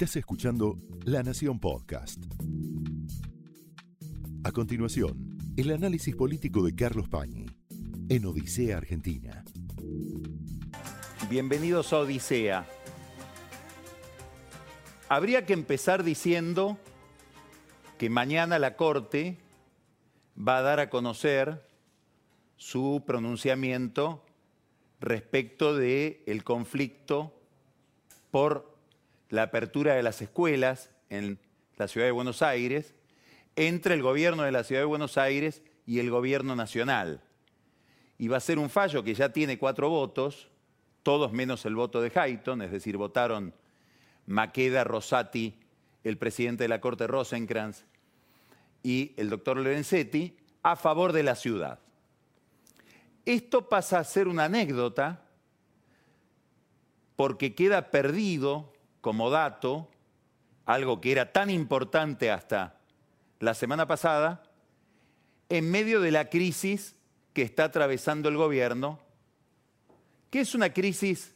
Estás escuchando La Nación Podcast. A continuación, el análisis político de Carlos Pañi en Odisea Argentina. Bienvenidos a Odisea. Habría que empezar diciendo que mañana la Corte va a dar a conocer su pronunciamiento respecto del el conflicto por la apertura de las escuelas en la ciudad de Buenos Aires entre el gobierno de la ciudad de Buenos Aires y el gobierno nacional. Y va a ser un fallo que ya tiene cuatro votos, todos menos el voto de Hayton, es decir, votaron Maqueda, Rosati, el presidente de la Corte Rosenkrantz y el doctor Lorenzetti, a favor de la ciudad. Esto pasa a ser una anécdota porque queda perdido como dato algo que era tan importante hasta la semana pasada, en medio de la crisis que está atravesando el gobierno, que es una crisis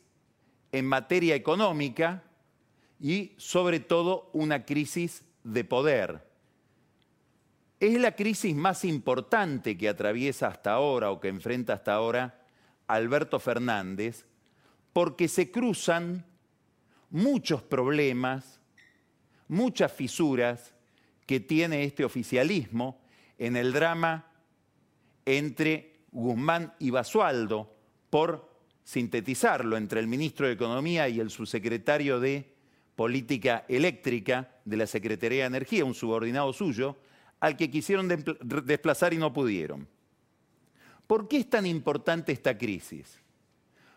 en materia económica y sobre todo una crisis de poder. Es la crisis más importante que atraviesa hasta ahora o que enfrenta hasta ahora Alberto Fernández, porque se cruzan muchos problemas, muchas fisuras que tiene este oficialismo en el drama entre Guzmán y Basualdo, por sintetizarlo, entre el ministro de Economía y el subsecretario de Política Eléctrica de la Secretaría de Energía, un subordinado suyo, al que quisieron desplazar y no pudieron. ¿Por qué es tan importante esta crisis?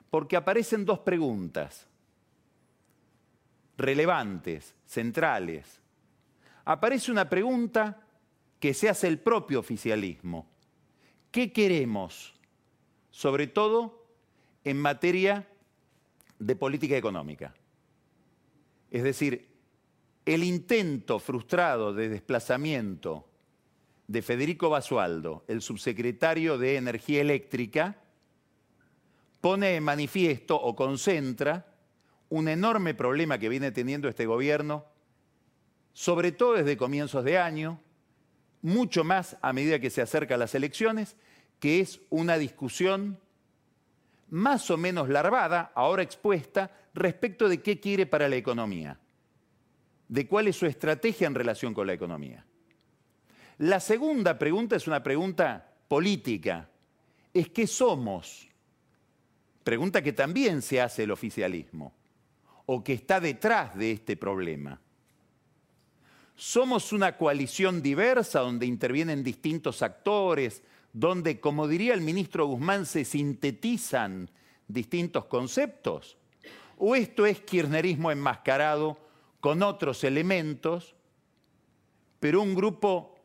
Porque aparecen dos preguntas relevantes, centrales. Aparece una pregunta que se hace el propio oficialismo. ¿Qué queremos? Sobre todo en materia de política económica. Es decir, el intento frustrado de desplazamiento de Federico Basualdo, el subsecretario de Energía Eléctrica, pone en manifiesto o concentra un enorme problema que viene teniendo este gobierno, sobre todo desde comienzos de año, mucho más a medida que se acercan las elecciones, que es una discusión más o menos larvada, ahora expuesta, respecto de qué quiere para la economía, de cuál es su estrategia en relación con la economía. La segunda pregunta es una pregunta política, es qué somos, pregunta que también se hace el oficialismo o que está detrás de este problema. Somos una coalición diversa donde intervienen distintos actores, donde, como diría el ministro Guzmán, se sintetizan distintos conceptos. ¿O esto es kirchnerismo enmascarado con otros elementos, pero un grupo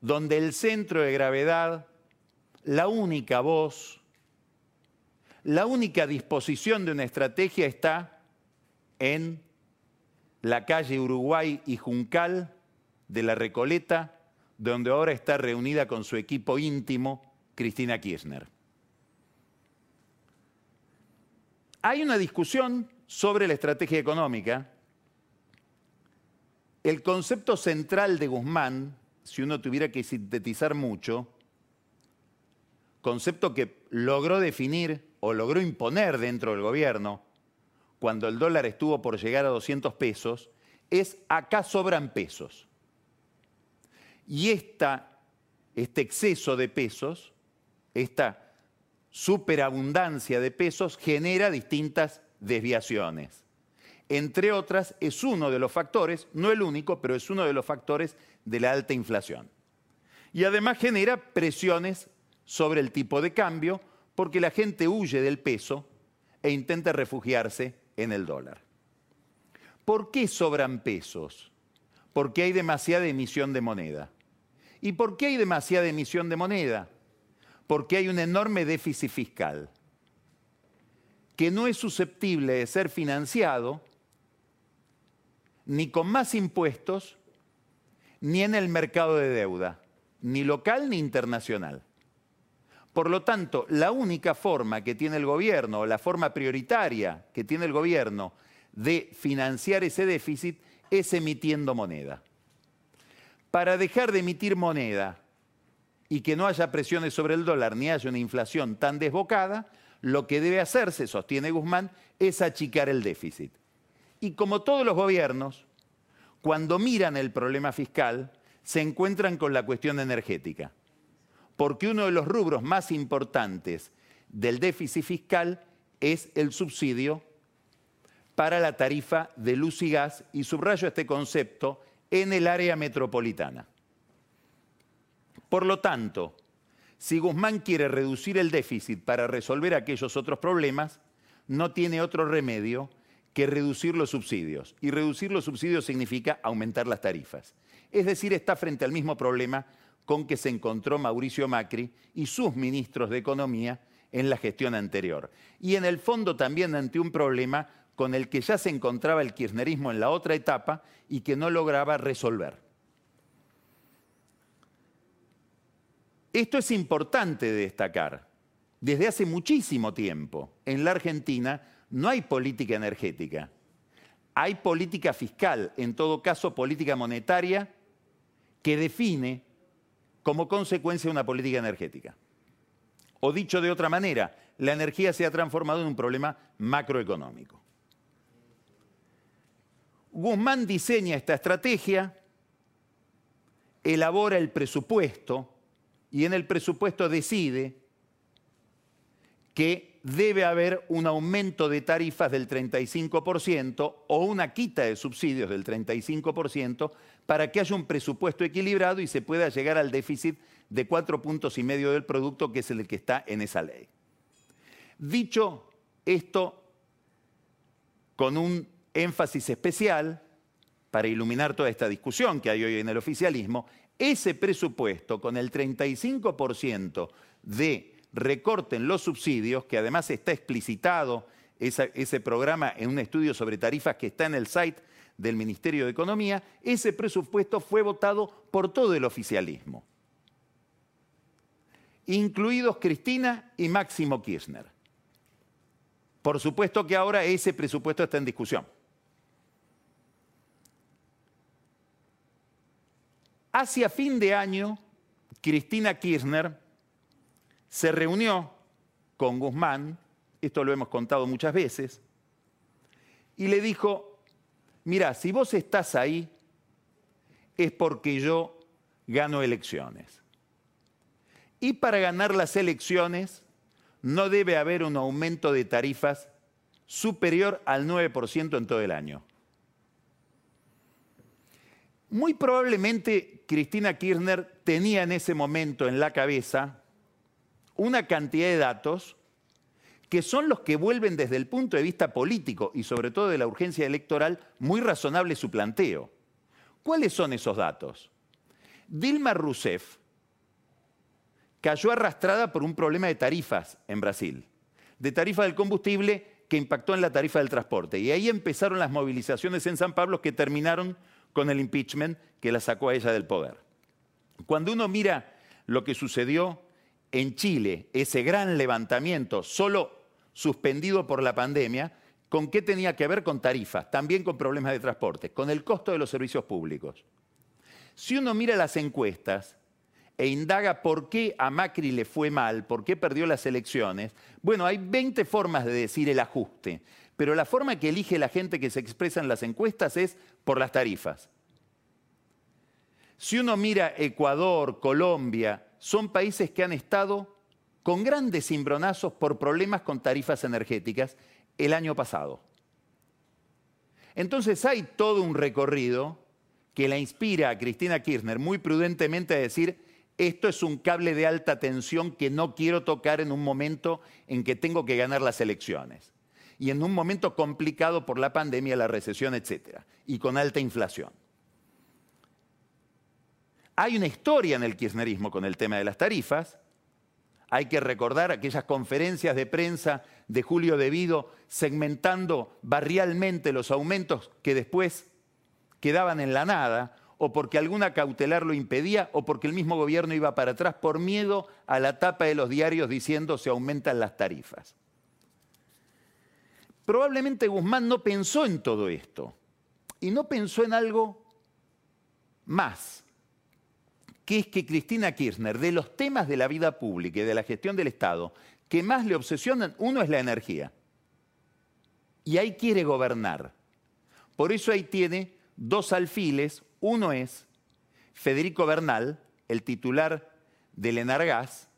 donde el centro de gravedad, la única voz, la única disposición de una estrategia está en la calle Uruguay y Juncal de la Recoleta, donde ahora está reunida con su equipo íntimo Cristina Kirchner. Hay una discusión sobre la estrategia económica. El concepto central de Guzmán, si uno tuviera que sintetizar mucho, concepto que logró definir o logró imponer dentro del gobierno, cuando el dólar estuvo por llegar a 200 pesos, es acá sobran pesos. Y esta, este exceso de pesos, esta superabundancia de pesos genera distintas desviaciones. Entre otras, es uno de los factores, no el único, pero es uno de los factores de la alta inflación. Y además genera presiones sobre el tipo de cambio porque la gente huye del peso e intenta refugiarse en el dólar. ¿Por qué sobran pesos? Porque hay demasiada emisión de moneda. ¿Y por qué hay demasiada emisión de moneda? Porque hay un enorme déficit fiscal que no es susceptible de ser financiado ni con más impuestos, ni en el mercado de deuda, ni local ni internacional. Por lo tanto, la única forma que tiene el gobierno, la forma prioritaria que tiene el gobierno de financiar ese déficit es emitiendo moneda. Para dejar de emitir moneda y que no haya presiones sobre el dólar ni haya una inflación tan desbocada, lo que debe hacerse, sostiene Guzmán, es achicar el déficit. Y como todos los gobiernos, cuando miran el problema fiscal, se encuentran con la cuestión energética. Porque uno de los rubros más importantes del déficit fiscal es el subsidio para la tarifa de luz y gas, y subrayo este concepto, en el área metropolitana. Por lo tanto, si Guzmán quiere reducir el déficit para resolver aquellos otros problemas, no tiene otro remedio que reducir los subsidios. Y reducir los subsidios significa aumentar las tarifas. Es decir, está frente al mismo problema con que se encontró Mauricio Macri y sus ministros de Economía en la gestión anterior. Y en el fondo también ante un problema con el que ya se encontraba el kirchnerismo en la otra etapa y que no lograba resolver. Esto es importante destacar. Desde hace muchísimo tiempo en la Argentina no hay política energética. Hay política fiscal, en todo caso política monetaria, que define como consecuencia una política energética. O dicho de otra manera, la energía se ha transformado en un problema macroeconómico. Guzmán diseña esta estrategia, elabora el presupuesto y en el presupuesto decide que debe haber un aumento de tarifas del 35% o una quita de subsidios del 35% para que haya un presupuesto equilibrado y se pueda llegar al déficit de cuatro puntos y medio del producto, que es el que está en esa ley. Dicho esto, con un énfasis especial, para iluminar toda esta discusión que hay hoy en el oficialismo, ese presupuesto con el 35% de recorte en los subsidios, que además está explicitado ese programa en un estudio sobre tarifas que está en el site del Ministerio de Economía, ese presupuesto fue votado por todo el oficialismo, incluidos Cristina y Máximo Kirchner. Por supuesto que ahora ese presupuesto está en discusión. Hacia fin de año, Cristina Kirchner se reunió con Guzmán, esto lo hemos contado muchas veces, y le dijo, mira, si vos estás ahí es porque yo gano elecciones. Y para ganar las elecciones no debe haber un aumento de tarifas superior al 9% en todo el año. Muy probablemente Cristina Kirchner tenía en ese momento en la cabeza una cantidad de datos que son los que vuelven desde el punto de vista político y sobre todo de la urgencia electoral muy razonable su planteo. ¿Cuáles son esos datos? Dilma Rousseff cayó arrastrada por un problema de tarifas en Brasil, de tarifa del combustible que impactó en la tarifa del transporte. Y ahí empezaron las movilizaciones en San Pablo que terminaron con el impeachment que la sacó a ella del poder. Cuando uno mira lo que sucedió en Chile, ese gran levantamiento solo suspendido por la pandemia, ¿con qué tenía que ver? Con tarifas, también con problemas de transporte, con el costo de los servicios públicos. Si uno mira las encuestas e indaga por qué a Macri le fue mal, por qué perdió las elecciones, bueno, hay 20 formas de decir el ajuste pero la forma que elige la gente que se expresa en las encuestas es por las tarifas. Si uno mira Ecuador, Colombia, son países que han estado con grandes cimbronazos por problemas con tarifas energéticas el año pasado. Entonces hay todo un recorrido que la inspira a Cristina Kirchner muy prudentemente a decir, esto es un cable de alta tensión que no quiero tocar en un momento en que tengo que ganar las elecciones y en un momento complicado por la pandemia, la recesión, etc. Y con alta inflación. Hay una historia en el kirchnerismo con el tema de las tarifas. Hay que recordar aquellas conferencias de prensa de Julio Devido segmentando barrialmente los aumentos que después quedaban en la nada, o porque alguna cautelar lo impedía, o porque el mismo gobierno iba para atrás por miedo a la tapa de los diarios diciendo se aumentan las tarifas. Probablemente Guzmán no pensó en todo esto y no pensó en algo más, que es que Cristina Kirchner, de los temas de la vida pública y de la gestión del Estado que más le obsesionan, uno es la energía. Y ahí quiere gobernar. Por eso ahí tiene dos alfiles. Uno es Federico Bernal, el titular del Enargas,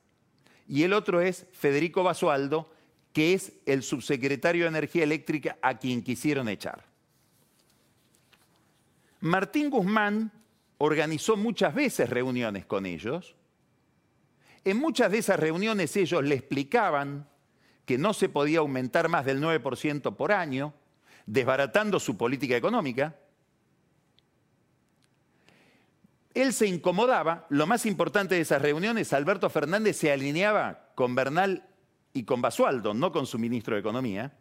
y el otro es Federico Basualdo, que es el subsecretario de Energía Eléctrica a quien quisieron echar. Martín Guzmán organizó muchas veces reuniones con ellos. En muchas de esas reuniones ellos le explicaban que no se podía aumentar más del 9% por año, desbaratando su política económica. Él se incomodaba, lo más importante de esas reuniones, Alberto Fernández se alineaba con Bernal y con Basualdo, no con su ministro de Economía,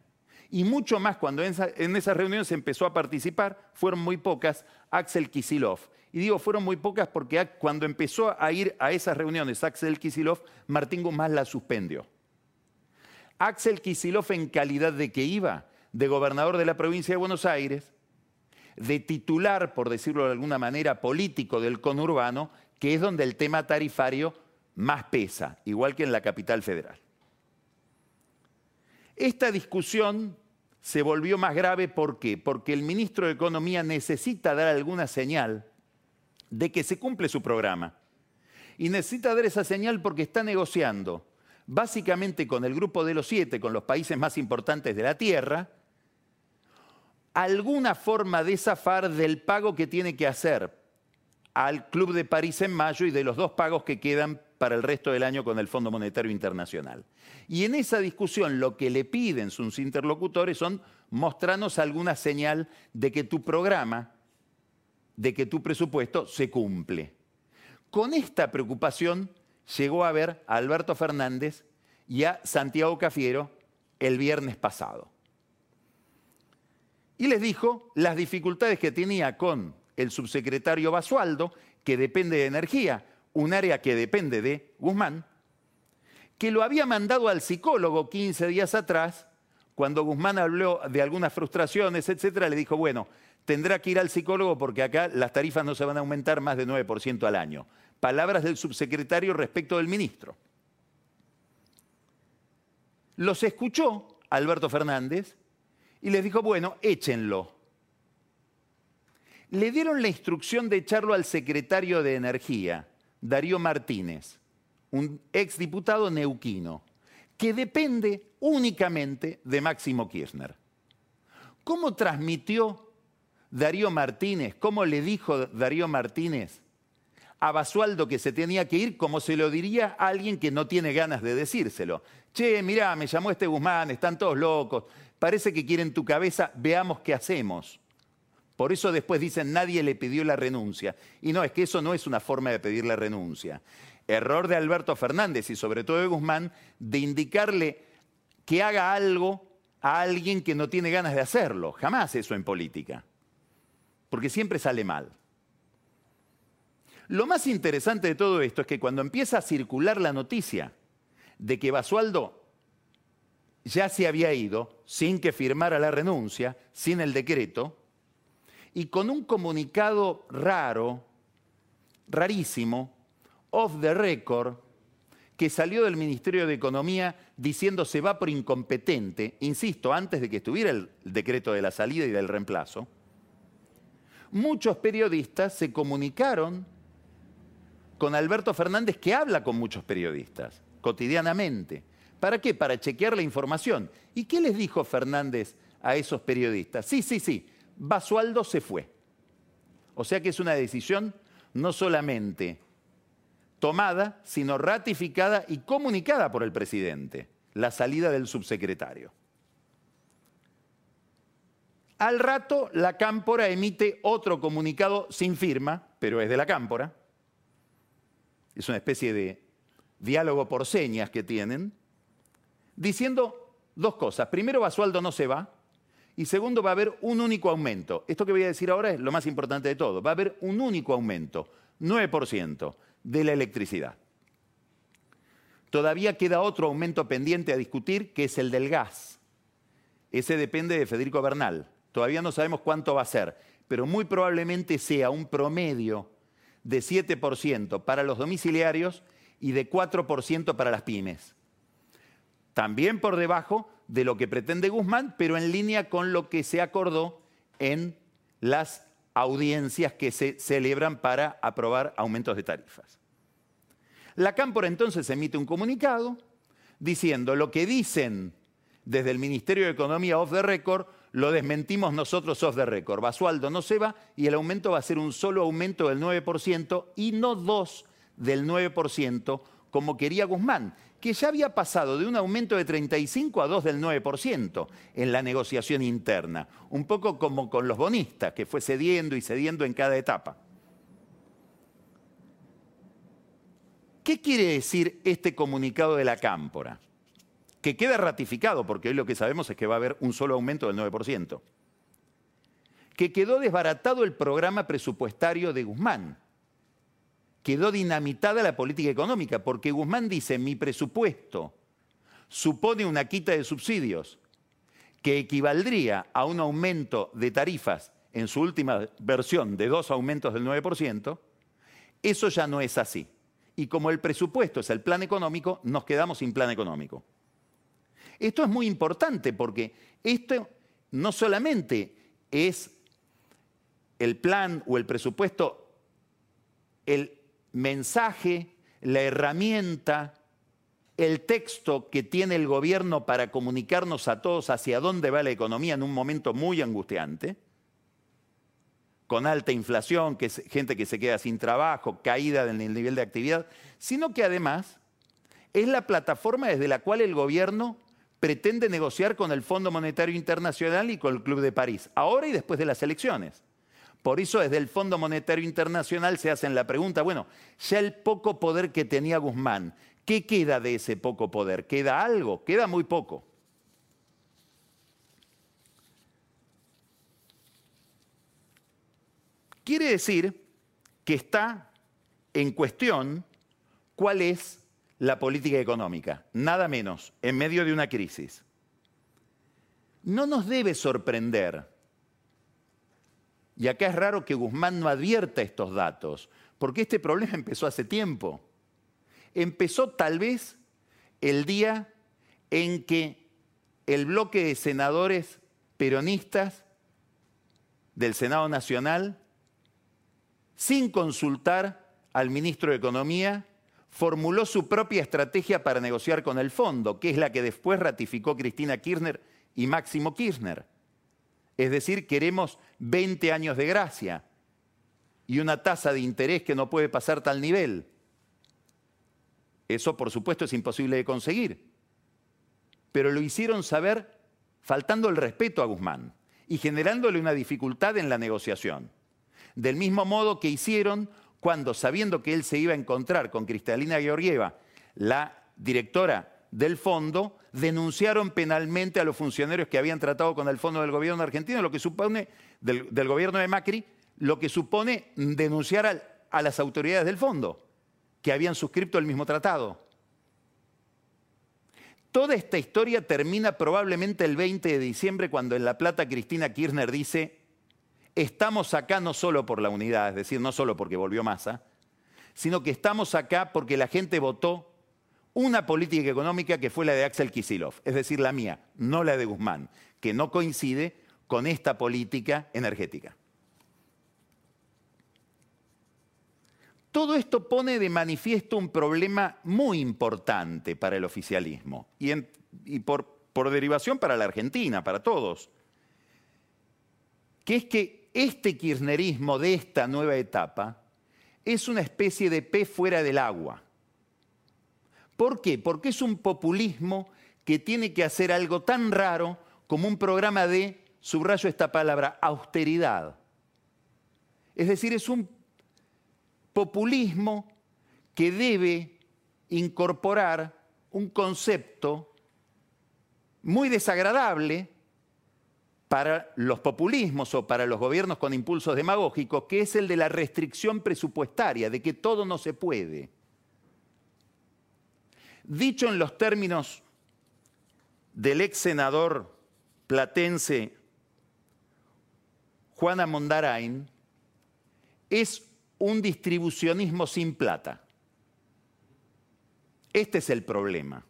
y mucho más cuando en, esas reuniones empezó a participar, fueron muy pocas, Axel Kisilov. Y digo, fueron muy pocas porque cuando empezó a ir a esas reuniones Axel Kisilov, Martín Guzmán la suspendió. Axel Kisilov en calidad de que iba de gobernador de la provincia de Buenos Aires, de titular, por decirlo de alguna manera, político del conurbano, que es donde el tema tarifario más pesa, igual que en la capital federal. Esta discusión se volvió más grave, ¿por qué? Porque el ministro de Economía necesita dar alguna señal de que se cumple su programa. Y necesita dar esa señal porque está negociando, básicamente con el grupo de los siete, con los países más importantes de la Tierra, alguna forma de zafar del pago que tiene que hacer al Club de París en mayo y de los dos pagos que quedan para el resto del año con el Fondo Monetario Internacional. Y en esa discusión lo que le piden sus interlocutores son mostrarnos alguna señal de que tu programa, de que tu presupuesto se cumple. Con esta preocupación llegó a ver a Alberto Fernández y a Santiago Cafiero el viernes pasado. Y les dijo las dificultades que tenía con el subsecretario Basualdo, que depende de energía, un área que depende de Guzmán, que lo había mandado al psicólogo 15 días atrás, cuando Guzmán habló de algunas frustraciones, etcétera, le dijo, bueno, tendrá que ir al psicólogo porque acá las tarifas no se van a aumentar más de 9% al año. Palabras del subsecretario respecto del ministro. Los escuchó Alberto Fernández y les dijo, bueno, échenlo. Le dieron la instrucción de echarlo al secretario de Energía, Darío Martínez, un exdiputado neuquino, que depende únicamente de Máximo Kirchner. ¿Cómo transmitió Darío Martínez, cómo le dijo Darío Martínez a Basualdo que se tenía que ir, como se lo diría a alguien que no tiene ganas de decírselo? Che, mirá, me llamó este Guzmán, están todos locos, parece que quieren tu cabeza, veamos qué hacemos. Por eso después dicen nadie le pidió la renuncia. Y no, es que eso no es una forma de pedir la renuncia. Error de Alberto Fernández y sobre todo de Guzmán de indicarle que haga algo a alguien que no tiene ganas de hacerlo. Jamás eso en política. Porque siempre sale mal. Lo más interesante de todo esto es que cuando empieza a circular la noticia de que Basualdo ya se había ido sin que firmara la renuncia, sin el decreto, y con un comunicado raro, rarísimo, off the record, que salió del Ministerio de Economía diciendo se va por incompetente, insisto, antes de que estuviera el decreto de la salida y del reemplazo, muchos periodistas se comunicaron con Alberto Fernández, que habla con muchos periodistas cotidianamente. ¿Para qué? Para chequear la información. ¿Y qué les dijo Fernández a esos periodistas? Sí, sí, sí, Basualdo se fue. O sea que es una decisión no solamente tomada, sino ratificada y comunicada por el presidente, la salida del subsecretario. Al rato, la Cámpora emite otro comunicado sin firma, pero es de la Cámpora. Es una especie de diálogo por señas que tienen, diciendo dos cosas. Primero, Basualdo no se va, y segundo, va a haber un único aumento. Esto que voy a decir ahora es lo más importante de todo. Va a haber un único aumento, 9% de la electricidad. Todavía queda otro aumento pendiente a discutir, que es el del gas. ese depende de Federico Bernal. Todavía no sabemos cuánto va a ser, pero muy probablemente sea un promedio de 7% para los domiciliarios y de 4% para las pymes. También por debajo de lo que pretende Guzmán, pero en línea con lo que se acordó en las audiencias que se celebran para aprobar aumentos de tarifas. La Cámpora entonces emite un comunicado diciendo lo que dicen desde el Ministerio de Economía off the record, lo desmentimos nosotros off the record. Basualdo no se va y el aumento va a ser un solo aumento del 9% y no dos del 9% como quería Guzmán, que ya había pasado de un aumento de 35 a 2 del 9% en la negociación interna, un poco como con los bonistas, que fue cediendo y cediendo en cada etapa. ¿Qué quiere decir este comunicado de la Cámpora? Que queda ratificado, porque hoy lo que sabemos es que va a haber un solo aumento del 9%, que quedó desbaratado el programa presupuestario de Guzmán, quedó dinamitada la política económica, porque Guzmán dice, mi presupuesto supone una quita de subsidios que equivaldría a un aumento de tarifas en su última versión de dos aumentos del 9%, eso ya no es así. Y como el presupuesto es el plan económico, nos quedamos sin plan económico. Esto es muy importante porque esto no solamente es el plan o el presupuesto, el mensaje, la herramienta, el texto que tiene el gobierno para comunicarnos a todos hacia dónde va la economía en un momento muy angustiante, con alta inflación, gente que se queda sin trabajo, caída en el nivel de actividad, sino que además es la plataforma desde la cual el gobierno pretende negociar con el Fondo Monetario Internacional y con el Club de París, ahora y después de las elecciones. Por eso desde el Fondo Monetario Internacional se hacen la pregunta, bueno, ya el poco poder que tenía Guzmán, ¿qué queda de ese poco poder? ¿Queda algo? Queda muy poco. Quiere decir que está en cuestión cuál es la política económica, nada menos, en medio de una crisis. No nos debe sorprender, y acá es raro que Guzmán no advierta estos datos, porque este problema empezó hace tiempo. Empezó tal vez el día en que el bloque de senadores peronistas del Senado Nacional, sin consultar al ministro de Economía, formuló su propia estrategia para negociar con el fondo, que es la que después ratificó Cristina Kirchner y Máximo Kirchner. Es decir, queremos 20 años de gracia y una tasa de interés que no puede pasar tal nivel. Eso, por supuesto, es imposible de conseguir. Pero lo hicieron saber faltando el respeto a Guzmán y generándole una dificultad en la negociación. Del mismo modo que hicieron cuando, sabiendo que él se iba a encontrar con Cristalina Georgieva, la directora del fondo, denunciaron penalmente a los funcionarios que habían tratado con el fondo del gobierno argentino, lo que supone, del, gobierno de Macri, lo que supone denunciar a las autoridades del fondo, que habían suscrito el mismo tratado. Toda esta historia termina probablemente el 20 de diciembre cuando en La Plata Cristina Kirchner dice, estamos acá no solo por la unidad, es decir, no solo porque volvió masa, sino que estamos acá porque la gente votó una política económica que fue la de Axel Kisilov, es decir, la mía, no la de Guzmán, que no coincide con esta política energética. Todo esto pone de manifiesto un problema muy importante para el oficialismo y, por, por derivación para la Argentina, para todos, que es que este kirchnerismo de esta nueva etapa es una especie de pez fuera del agua. ¿Por qué? Porque es un populismo que tiene que hacer algo tan raro como un programa de, subrayo esta palabra, austeridad. Es decir, es un populismo que debe incorporar un concepto muy desagradable para los populismos o para los gobiernos con impulsos demagógicos, que es el de la restricción presupuestaria, de que todo no se puede. Dicho en los términos del ex senador platense Juana Mondarain es un distribucionismo sin plata. Este es el problema.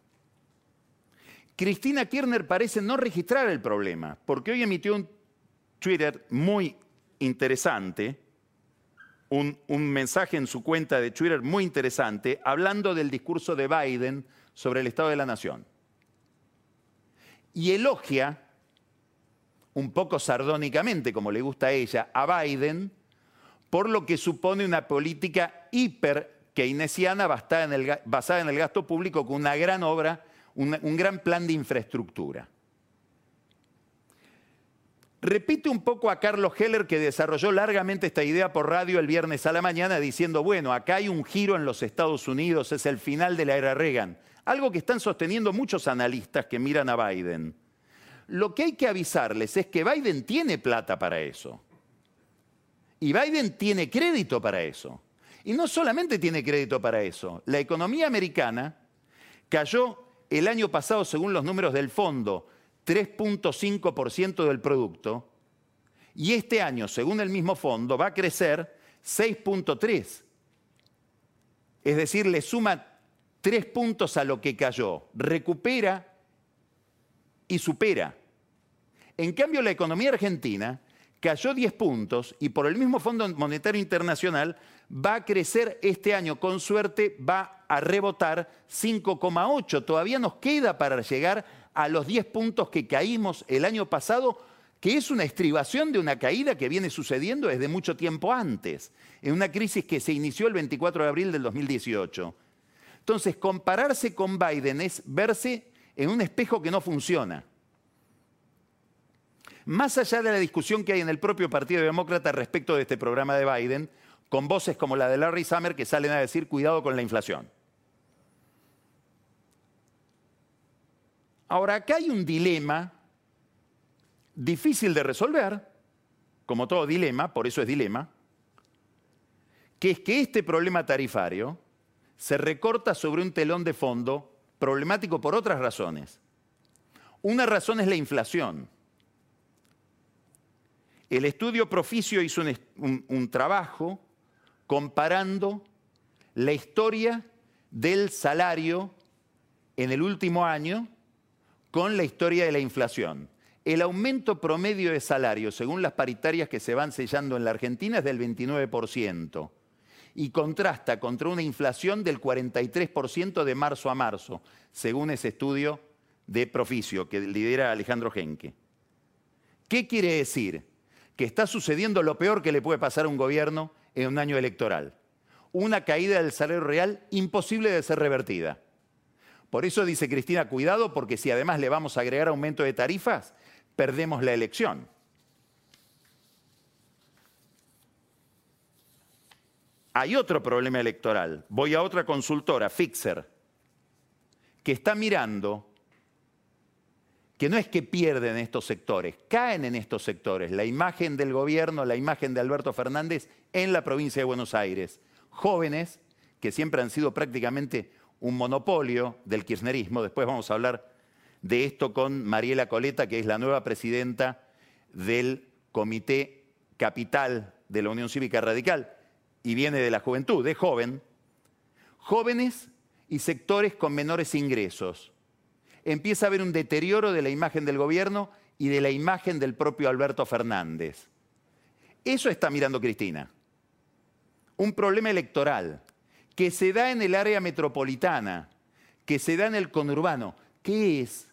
Cristina Kirchner parece no registrar el problema, porque hoy emitió un Twitter muy interesante, un, mensaje en su cuenta de Twitter muy interesante, hablando del discurso de Biden sobre el Estado de la Nación. Y elogia, un poco sardónicamente, como le gusta a ella, a Biden, por lo que supone una política hiper keynesiana basada en el gasto público con una gran obra, un, gran plan de infraestructura. Repite un poco a Carlos Heller que desarrolló largamente esta idea por radio el viernes a la mañana diciendo, bueno, acá hay un giro en los Estados Unidos, es el final de la era Reagan, algo que están sosteniendo muchos analistas que miran a Biden. Lo que hay que avisarles es que Biden tiene plata para eso. Y Biden tiene crédito para eso. Y no solamente tiene crédito para eso, la economía americana cayó el año pasado, según los números del fondo, 3.5% del producto, y este año, según el mismo fondo, va a crecer 6.3%. Es decir, le suma tres puntos a lo que cayó, recupera y supera. En cambio, la economía argentina cayó 10 puntos y por el mismo Fondo Monetario Internacional va a crecer este año, con suerte va a rebotar 5,8. Todavía nos queda para llegar a los 10 puntos que caímos el año pasado, que es una estribación de una caída que viene sucediendo desde mucho tiempo antes, en una crisis que se inició el 24 de abril del 2018. Entonces, compararse con Biden es verse en un espejo que no funciona. Más allá de la discusión que hay en el propio Partido Demócrata respecto de este programa de Biden, con voces como la de Larry Summer que salen a decir cuidado con la inflación. Ahora, acá hay un dilema difícil de resolver, como todo dilema, por eso es dilema, que es que este problema tarifario se recorta sobre un telón de fondo problemático por otras razones. Una razón es la inflación. El estudio Proficio hizo un, un, trabajo comparando la historia del salario en el último año con la historia de la inflación. El aumento promedio de salario, según las paritarias que se van sellando en la Argentina, es del 29% y contrasta contra una inflación del 43% de marzo a marzo, según ese estudio de Proficio que lidera Alejandro Genque. ¿Qué quiere decir? que está sucediendo lo peor que le puede pasar a un gobierno en un año electoral. Una caída del salario real imposible de ser revertida. Por eso dice Cristina, cuidado, porque si además le vamos a agregar aumento de tarifas, perdemos la elección. Hay otro problema electoral. Voy a otra consultora, Fixer, que está mirando que no es que pierden estos sectores, caen en estos sectores. La imagen del gobierno, la imagen de Alberto Fernández en la provincia de Buenos Aires. Jóvenes que siempre han sido prácticamente un monopolio del kirchnerismo. Después vamos a hablar de esto con Mariela Coleta, que es la nueva presidenta del Comité Capital de la Unión Cívica Radical y viene de la juventud, de joven. Jóvenes y sectores con menores ingresos empieza a haber un deterioro de la imagen del gobierno y de la imagen del propio Alberto Fernández. Eso está mirando Cristina. Un problema electoral que se da en el área metropolitana, que se da en el conurbano, que es,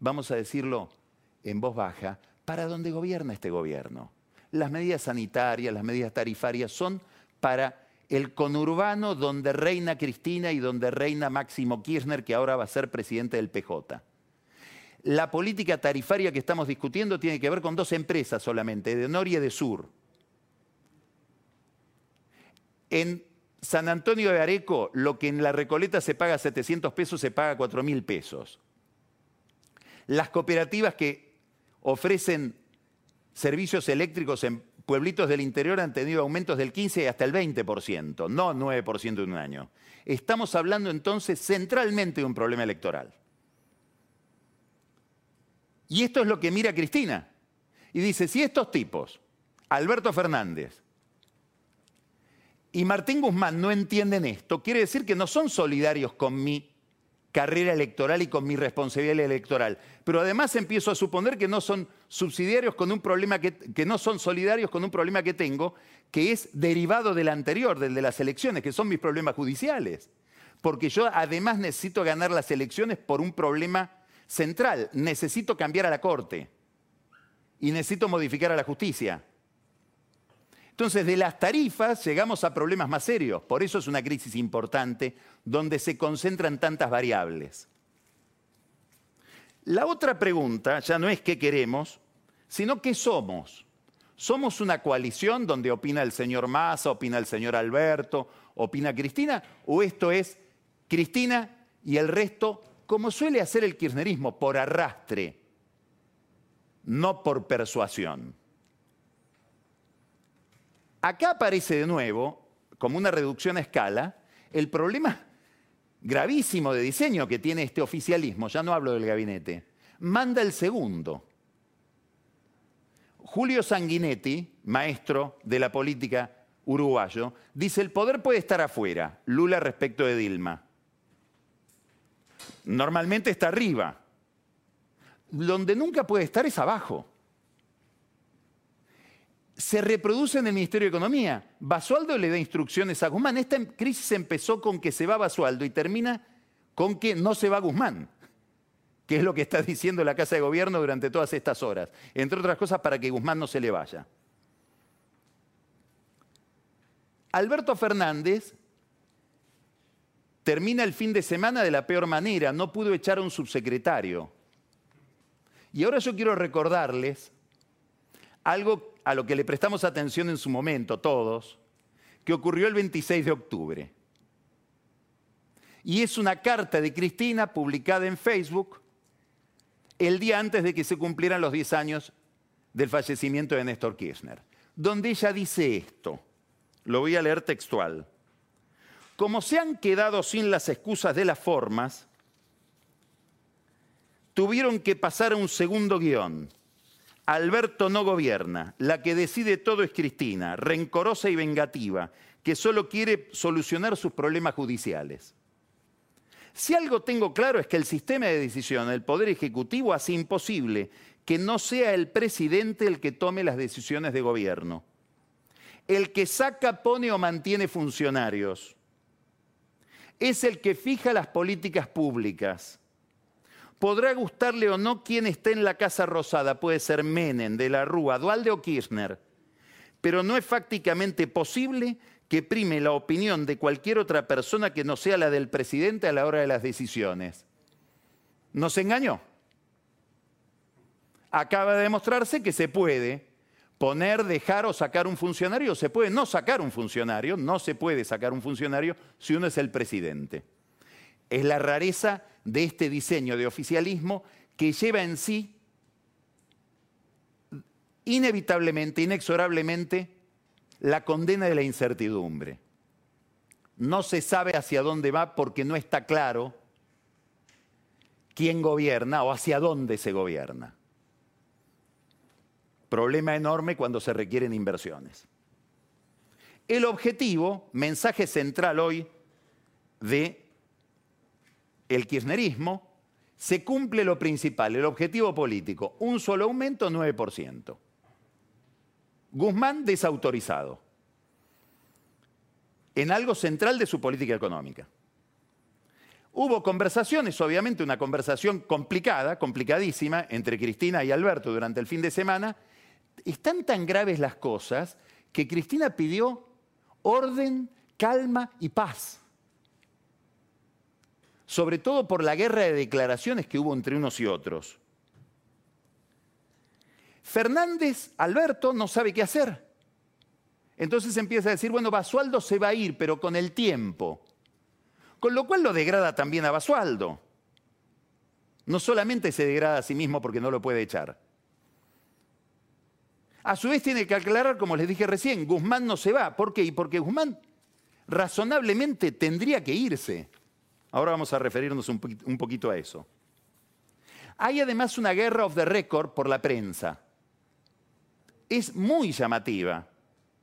vamos a decirlo en voz baja, para dónde gobierna este gobierno. Las medidas sanitarias, las medidas tarifarias son para el conurbano donde reina Cristina y donde reina Máximo Kirchner, que ahora va a ser presidente del PJ. La política tarifaria que estamos discutiendo tiene que ver con dos empresas solamente, de Nor y de Sur. En San Antonio de Areco, lo que en la Recoleta se paga 700 pesos, se paga 4 mil pesos. Las cooperativas que ofrecen servicios eléctricos en pueblitos del interior han tenido aumentos del 15 y hasta el 20%, no 9% en un año. Estamos hablando entonces centralmente de un problema electoral. Y esto es lo que mira Cristina. Y dice, si estos tipos, Alberto Fernández y Martín Guzmán, no entienden esto, quiere decir que no son solidarios con mi carrera electoral y con mi responsabilidad electoral. Pero además empiezo a suponer que no son subsidiarios con un problema que, no son solidarios con un problema que tengo, que es derivado del anterior, del de las elecciones, que son mis problemas judiciales. Porque yo además necesito ganar las elecciones por un problema central. Necesito cambiar a la Corte y necesito modificar a la justicia. Entonces, de las tarifas llegamos a problemas más serios. Por eso es una crisis importante donde se concentran tantas variables. La otra pregunta ya no es qué queremos, sino qué somos. ¿Somos una coalición donde opina el señor Massa, opina el señor Alberto, opina Cristina? ¿O esto es Cristina y el resto, como suele hacer el kirchnerismo, por arrastre, no por persuasión. Acá aparece de nuevo, como una reducción a escala, el problema gravísimo de diseño que tiene este oficialismo, ya no hablo del gabinete, manda el segundo. Julio Sanguinetti, maestro de la política uruguayo, dice el poder puede estar afuera, Lula respecto de Dilma. Normalmente está arriba. Donde nunca puede estar es abajo. Se reproduce en el Ministerio de Economía. Basualdo le da instrucciones a Guzmán. Esta crisis empezó con que se va Basualdo y termina con que no se va Guzmán, que es lo que está diciendo la Casa de Gobierno durante todas estas horas. Entre otras cosas, para que Guzmán no se le vaya. Alberto Fernández termina el fin de semana de la peor manera, no pudo echar a un subsecretario. Y ahora yo quiero recordarles algo a lo que le prestamos atención en su momento todos, que ocurrió el 26 de octubre. Y es una carta de Cristina publicada en Facebook el día antes de que se cumplieran los 10 años del fallecimiento de Néstor Kirchner, donde ella dice esto, lo voy a leer textual como se han quedado sin las excusas de las formas, tuvieron que pasar a un segundo guion. Alberto no gobierna, la que decide todo es Cristina, rencorosa y vengativa, que solo quiere solucionar sus problemas judiciales. Si algo tengo claro es que el sistema de decisión del Poder Ejecutivo hace imposible que no sea el presidente el que tome las decisiones de gobierno. El que saca, pone o mantiene funcionarios es el que fija las políticas públicas. Podrá gustarle o no quien esté en la Casa Rosada, puede ser Menem, de la Rúa, Dualde o Kirchner, pero no es fácticamente posible que prime la opinión de cualquier otra persona que no sea la del presidente a la hora de las decisiones. Nos engañó. Acaba de demostrarse que se puede poner, dejar o sacar un funcionario, se puede no sacar un funcionario, no se puede sacar un funcionario si uno es el presidente. Es la rareza de este diseño de oficialismo que lleva en sí inevitablemente, inexorablemente, la condena de la incertidumbre. No se sabe hacia dónde va porque no está claro quién gobierna o hacia dónde se gobierna. Problema enorme cuando se requieren inversiones. El objetivo, mensaje central hoy de el kirchnerismo, se cumple lo principal, el objetivo político, un solo aumento, 9%. Guzmán desautorizado en algo central de su política económica. Hubo conversaciones, obviamente una conversación complicada, complicadísima, entre Cristina y Alberto durante el fin de semana, están tan graves las cosas que Cristina pidió orden, calma y paz. Sobre todo por la guerra de declaraciones que hubo entre unos y otros. Fernández, Alberto, no sabe qué hacer. Entonces empieza a decir, bueno, Basualdo se va a ir, pero con el tiempo. Con lo cual lo degrada también a Basualdo. No solamente se degrada a sí mismo porque no lo puede echar. A su vez tiene que aclarar, como les dije recién, Guzmán no se va. ¿Por qué? Porque Guzmán razonablemente tendría que irse. Ahora vamos a referirnos un poquito a eso. Hay además una guerra of the record por la prensa. Es muy llamativa,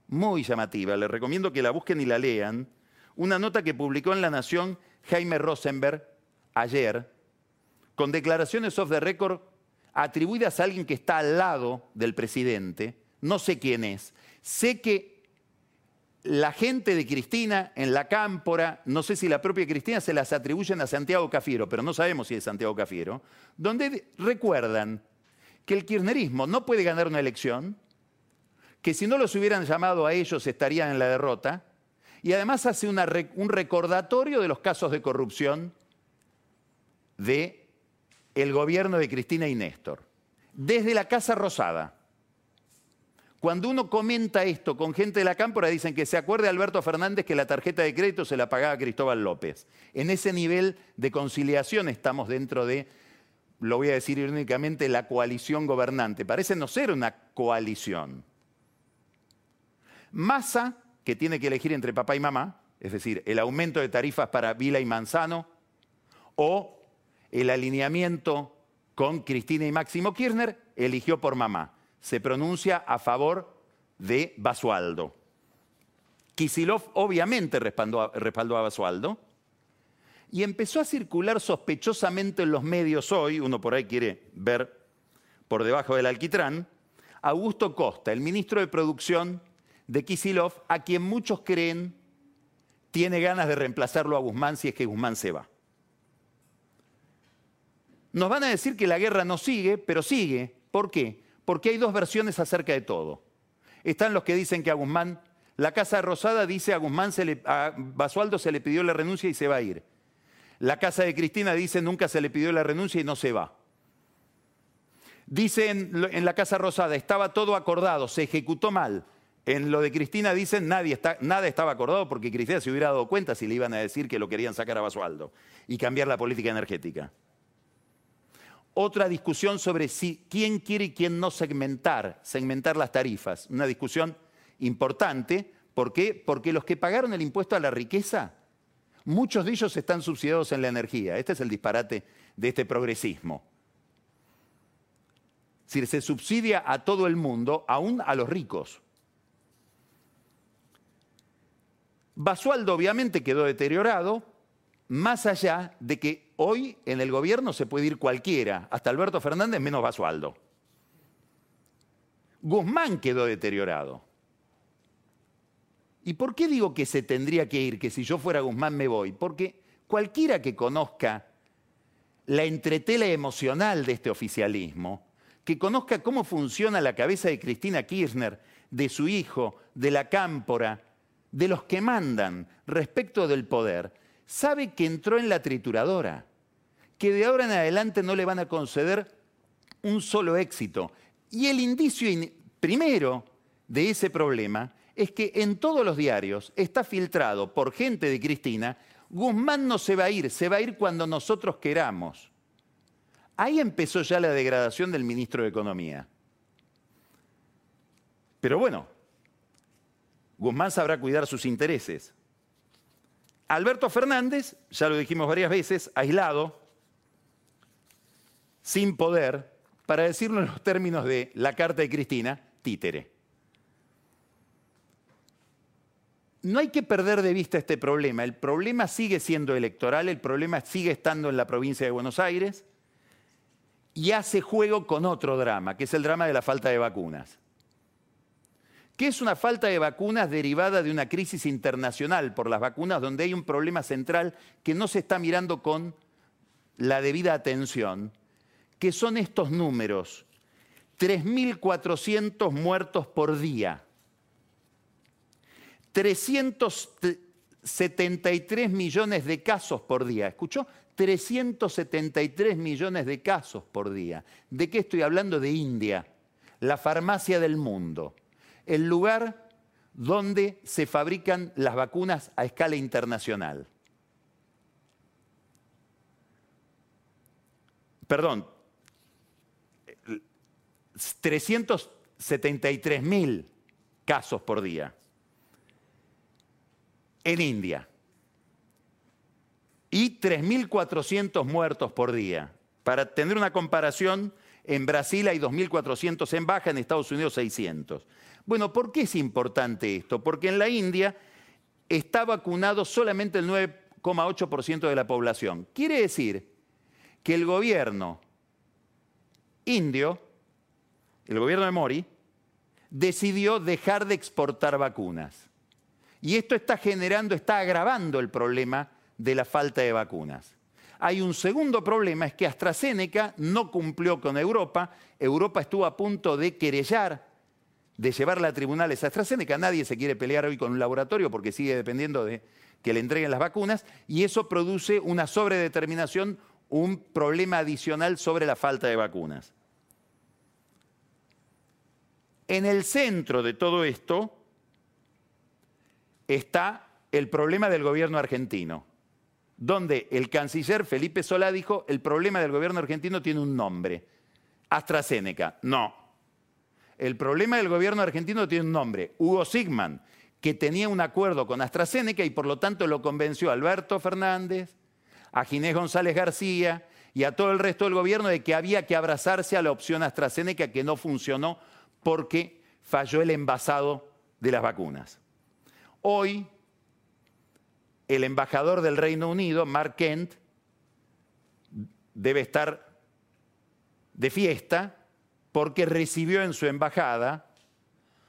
muy llamativa. Les recomiendo que la busquen y la lean. Una nota que publicó en La Nación Jaime Rosenberg ayer, con declaraciones of the record atribuidas a alguien que está al lado del presidente, no sé quién es, sé que la gente de Cristina en la cámpora, no sé si la propia Cristina se las atribuyen a Santiago Cafiero, pero no sabemos si es Santiago Cafiero, donde recuerdan que el kirchnerismo no puede ganar una elección, que si no los hubieran llamado a ellos estarían en la derrota, y además hace un recordatorio de los casos de corrupción de el gobierno de Cristina y Néstor, desde la Casa Rosada. Cuando uno comenta esto con gente de la cámpora, dicen que se acuerde Alberto Fernández que la tarjeta de crédito se la pagaba Cristóbal López. En ese nivel de conciliación estamos dentro de, lo voy a decir irónicamente, la coalición gobernante. Parece no ser una coalición. Massa, que tiene que elegir entre papá y mamá, es decir, el aumento de tarifas para Vila y Manzano, o el alineamiento con Cristina y Máximo Kirchner, eligió por mamá. Se pronuncia a favor de Basualdo. Kisilov obviamente respaldó a, Basualdo y empezó a circular sospechosamente en los medios hoy, uno por ahí quiere ver por debajo del alquitrán, Augusto Costa, el ministro de Producción de Kisilov, a quien muchos creen tiene ganas de reemplazarlo a Guzmán si es que Guzmán se va. Nos van a decir que la guerra no sigue, pero sigue. ¿Por qué? Porque hay dos versiones acerca de todo. Están los que dicen que a Guzmán, la Casa Rosada dice a Guzmán, se le, a Basualdo se le pidió la renuncia y se va a ir. La Casa de Cristina dice nunca se le pidió la renuncia y no se va. Dicen en la Casa Rosada, estaba todo acordado, se ejecutó mal. En lo de Cristina dicen nadie nada estaba acordado porque Cristina se hubiera dado cuenta si le iban a decir que lo querían sacar a Basualdo y cambiar la política energética otra discusión sobre si, quién quiere y quién no segmentar, segmentar las tarifas. Una discusión importante. ¿Por qué? Porque los que pagaron el impuesto a la riqueza, muchos de ellos están subsidiados en la energía. Este es el disparate de este progresismo. Es decir, se subsidia a todo el mundo, aún a los ricos. Basualdo obviamente quedó deteriorado, más allá de que hoy en el gobierno se puede ir cualquiera, hasta Alberto Fernández menos Basualdo. Guzmán quedó deteriorado. ¿Y por qué digo que se tendría que ir, que si yo fuera Guzmán me voy? Porque cualquiera que conozca la entretela emocional de este oficialismo, que conozca cómo funciona la cabeza de Cristina Kirchner, de su hijo, de la cámpora, de los que mandan respecto del poder, sabe que entró en la trituradora, que de ahora en adelante no le van a conceder un solo éxito. Y el indicio primero de ese problema es que en todos los diarios está filtrado por gente de Cristina, Guzmán no se va a ir, se va a ir cuando nosotros queramos. Ahí empezó ya la degradación del ministro de Economía. Pero bueno, Guzmán sabrá cuidar sus intereses. Alberto Fernández, ya lo dijimos varias veces, aislado, sin poder, para decirlo en los términos de la carta de Cristina, títere. No hay que perder de vista este problema. El problema sigue siendo electoral, el problema sigue estando en la provincia de Buenos Aires y hace juego con otro drama, que es el drama de la falta de vacunas que es una falta de vacunas derivada de una crisis internacional por las vacunas, donde hay un problema central que no se está mirando con la debida atención, que son estos números. 3.400 muertos por día, 373 millones de casos por día. ¿Escuchó? 373 millones de casos por día. ¿De qué estoy hablando? De India, la farmacia del mundo el lugar donde se fabrican las vacunas a escala internacional. Perdón, 373 mil casos por día en India y 3.400 muertos por día. Para tener una comparación, en Brasil hay 2.400 en baja, en Estados Unidos 600. Bueno, ¿por qué es importante esto? Porque en la India está vacunado solamente el 9,8% de la población. Quiere decir que el gobierno indio, el gobierno de Mori, decidió dejar de exportar vacunas. Y esto está generando, está agravando el problema de la falta de vacunas. Hay un segundo problema, es que AstraZeneca no cumplió con Europa. Europa estuvo a punto de querellar, de llevarla a tribunales a AstraZeneca. Nadie se quiere pelear hoy con un laboratorio porque sigue dependiendo de que le entreguen las vacunas. Y eso produce una sobredeterminación, un problema adicional sobre la falta de vacunas. En el centro de todo esto está el problema del gobierno argentino donde el canciller Felipe Solá dijo, el problema del gobierno argentino tiene un nombre, AstraZeneca. No. El problema del gobierno argentino tiene un nombre, Hugo Sigman, que tenía un acuerdo con AstraZeneca y por lo tanto lo convenció a Alberto Fernández, a Ginés González García y a todo el resto del gobierno de que había que abrazarse a la opción AstraZeneca que no funcionó porque falló el envasado de las vacunas. Hoy el embajador del Reino Unido, Mark Kent, debe estar de fiesta porque recibió en su embajada,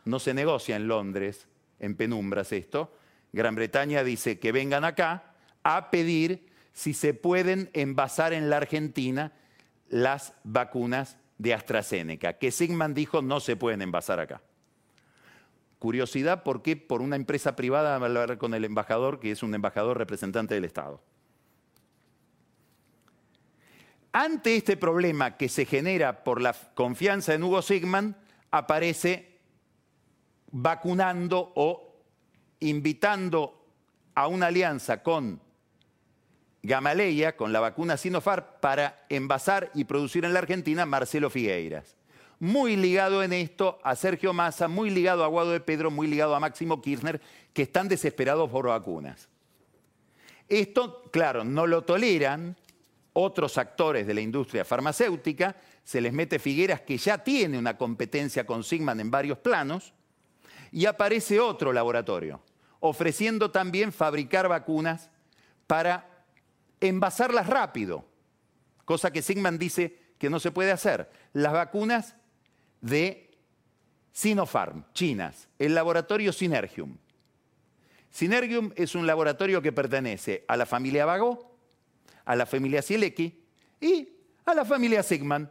no se negocia en Londres, en penumbras esto, Gran Bretaña dice que vengan acá a pedir si se pueden envasar en la Argentina las vacunas de AstraZeneca, que Sigman dijo no se pueden envasar acá. Curiosidad, ¿por qué por una empresa privada hablar con el embajador, que es un embajador representante del Estado? Ante este problema que se genera por la confianza en Hugo Sigman, aparece vacunando o invitando a una alianza con Gamaleya, con la vacuna Sinopharm, para envasar y producir en la Argentina Marcelo Figueiras muy ligado en esto a Sergio Massa, muy ligado a Guado de Pedro, muy ligado a Máximo Kirchner, que están desesperados por vacunas. Esto, claro, no lo toleran otros actores de la industria farmacéutica, se les mete Figueras que ya tiene una competencia con Sigman en varios planos, y aparece otro laboratorio, ofreciendo también fabricar vacunas para envasarlas rápido, cosa que Sigman dice que no se puede hacer. Las vacunas de Sinopharm, chinas, el laboratorio Synergium. Synergium es un laboratorio que pertenece a la familia Vago, a la familia Sielecki y a la familia Sigman.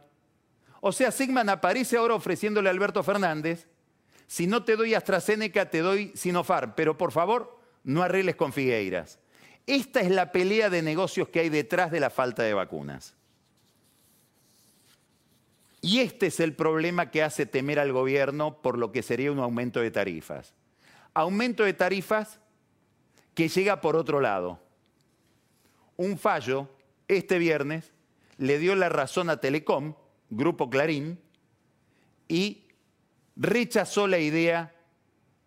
O sea, Sigman aparece ahora ofreciéndole a Alberto Fernández, si no te doy AstraZeneca, te doy Sinopharm, pero por favor, no arregles con Figueiras. Esta es la pelea de negocios que hay detrás de la falta de vacunas. Y este es el problema que hace temer al gobierno por lo que sería un aumento de tarifas. Aumento de tarifas que llega por otro lado. Un fallo este viernes le dio la razón a Telecom, Grupo Clarín, y rechazó la idea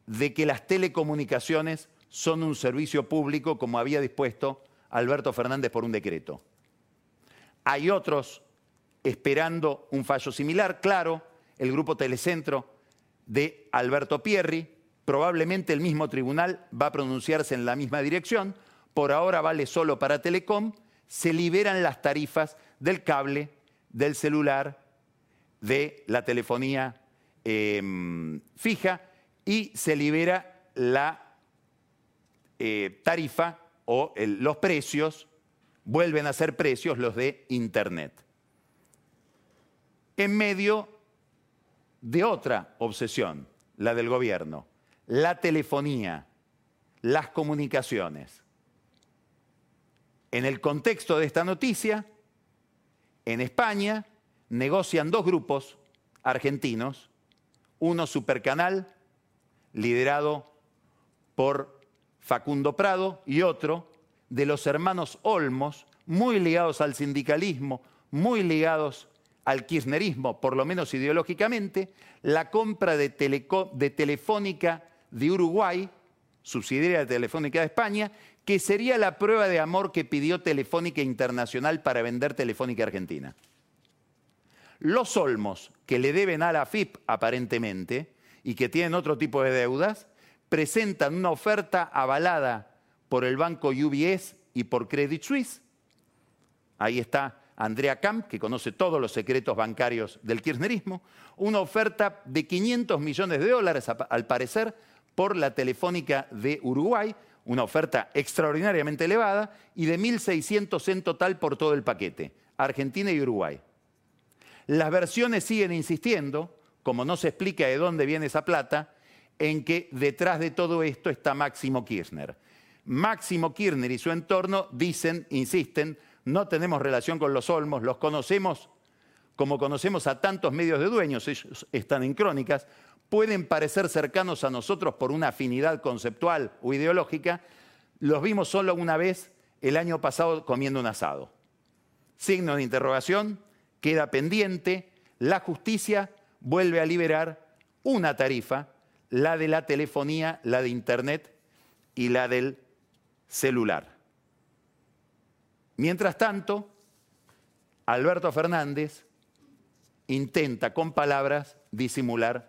de que las telecomunicaciones son un servicio público como había dispuesto Alberto Fernández por un decreto. Hay otros esperando un fallo similar. Claro, el grupo Telecentro de Alberto Pierri, probablemente el mismo tribunal va a pronunciarse en la misma dirección. Por ahora vale solo para Telecom. Se liberan las tarifas del cable, del celular, de la telefonía em, fija y se libera la eh, tarifa o los precios, vuelven a ser precios los de Internet en medio de otra obsesión, la del gobierno, la telefonía, las comunicaciones. En el contexto de esta noticia, en España negocian dos grupos argentinos, uno supercanal, liderado por Facundo Prado, y otro de los hermanos Olmos, muy ligados al sindicalismo, muy ligados al kirchnerismo, por lo menos ideológicamente, la compra de, de Telefónica de Uruguay, subsidiaria de Telefónica de España, que sería la prueba de amor que pidió Telefónica Internacional para vender Telefónica Argentina. Los Olmos, que le deben a la FIP aparentemente y que tienen otro tipo de deudas, presentan una oferta avalada por el banco UBS y por Credit Suisse. Ahí está Andrea Camp, que conoce todos los secretos bancarios del kirchnerismo, una oferta de 500 millones de dólares, al parecer, por la Telefónica de Uruguay, una oferta extraordinariamente elevada, y de 1.600 en total por todo el paquete, Argentina y Uruguay. Las versiones siguen insistiendo, como no se explica de dónde viene esa plata, en que detrás de todo esto está Máximo Kirchner. Máximo Kirchner y su entorno dicen, insisten, no tenemos relación con los Olmos, los conocemos como conocemos a tantos medios de dueños, ellos están en crónicas, pueden parecer cercanos a nosotros por una afinidad conceptual o ideológica, los vimos solo una vez el año pasado comiendo un asado. Signo de interrogación, queda pendiente, la justicia vuelve a liberar una tarifa, la de la telefonía, la de Internet y la del celular. Mientras tanto, Alberto Fernández intenta con palabras disimular